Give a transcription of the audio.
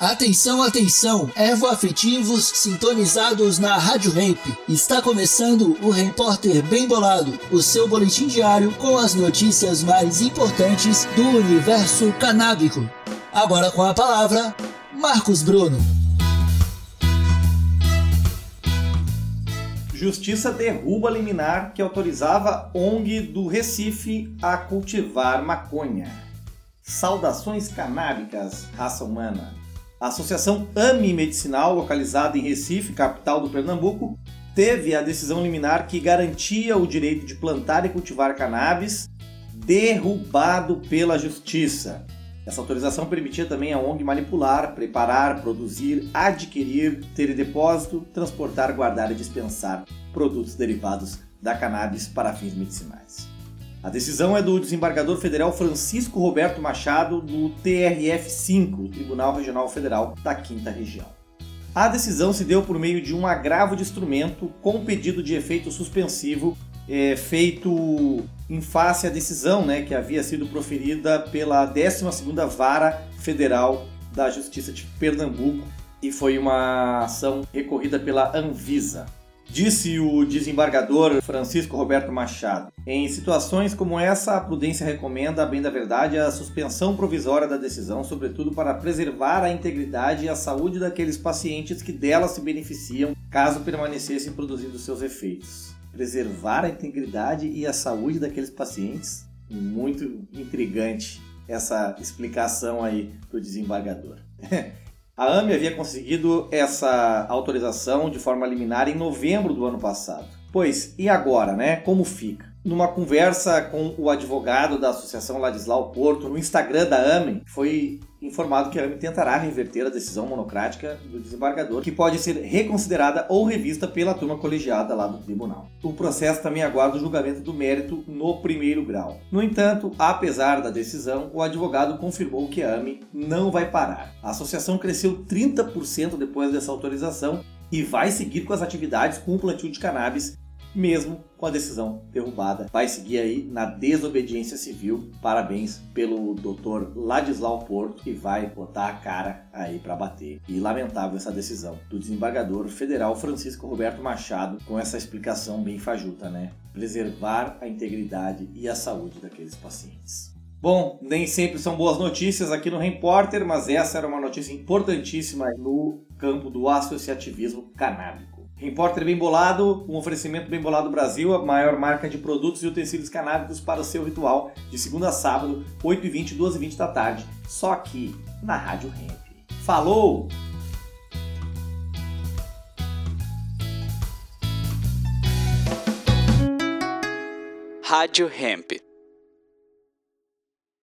Atenção, atenção, ervo-afetivos sintonizados na Rádio Ramp. Está começando o Repórter Bem Bolado, o seu boletim diário com as notícias mais importantes do universo canábico. Agora com a palavra, Marcos Bruno. Justiça derruba liminar que autorizava ONG do Recife a cultivar maconha. Saudações canábicas, raça humana. A Associação AMI Medicinal, localizada em Recife, capital do Pernambuco, teve a decisão liminar que garantia o direito de plantar e cultivar cannabis derrubado pela Justiça. Essa autorização permitia também à ONG manipular, preparar, produzir, adquirir, ter depósito, transportar, guardar e dispensar produtos derivados da cannabis para fins medicinais. A decisão é do desembargador federal Francisco Roberto Machado, do TRF5, Tribunal Regional Federal da Quinta Região. A decisão se deu por meio de um agravo de instrumento com pedido de efeito suspensivo é, feito em face à decisão né, que havia sido proferida pela 12ª Vara Federal da Justiça de Pernambuco e foi uma ação recorrida pela Anvisa. Disse o desembargador Francisco Roberto Machado: Em situações como essa, a prudência recomenda, a bem da verdade, a suspensão provisória da decisão, sobretudo para preservar a integridade e a saúde daqueles pacientes que dela se beneficiam, caso permanecessem produzindo seus efeitos. Preservar a integridade e a saúde daqueles pacientes? Muito intrigante essa explicação aí do desembargador. A AME havia conseguido essa autorização de forma liminar em novembro do ano passado. Pois, e agora, né? Como fica? Numa conversa com o advogado da Associação Ladislau Porto no Instagram da AME, foi informado que a AME tentará reverter a decisão monocrática do desembargador, que pode ser reconsiderada ou revista pela turma colegiada lá do tribunal. O processo também aguarda o julgamento do mérito no primeiro grau. No entanto, apesar da decisão, o advogado confirmou que a AME não vai parar. A associação cresceu 30% depois dessa autorização e vai seguir com as atividades com o plantio de cannabis mesmo com a decisão derrubada. Vai seguir aí na desobediência civil. Parabéns pelo doutor Ladislau Porto, que vai botar a cara aí para bater. E lamentável essa decisão do desembargador federal Francisco Roberto Machado, com essa explicação bem fajuta, né? Preservar a integridade e a saúde daqueles pacientes. Bom, nem sempre são boas notícias aqui no Repórter, mas essa era uma notícia importantíssima no campo do associativismo canábico. Repórter Bem Bolado, um oferecimento Bem Bolado Brasil, a maior marca de produtos e utensílios canábicos para o seu ritual, de segunda a sábado, 8h20 e 12h20 da tarde, só aqui na Rádio Hemp. Falou! Rádio Hemp.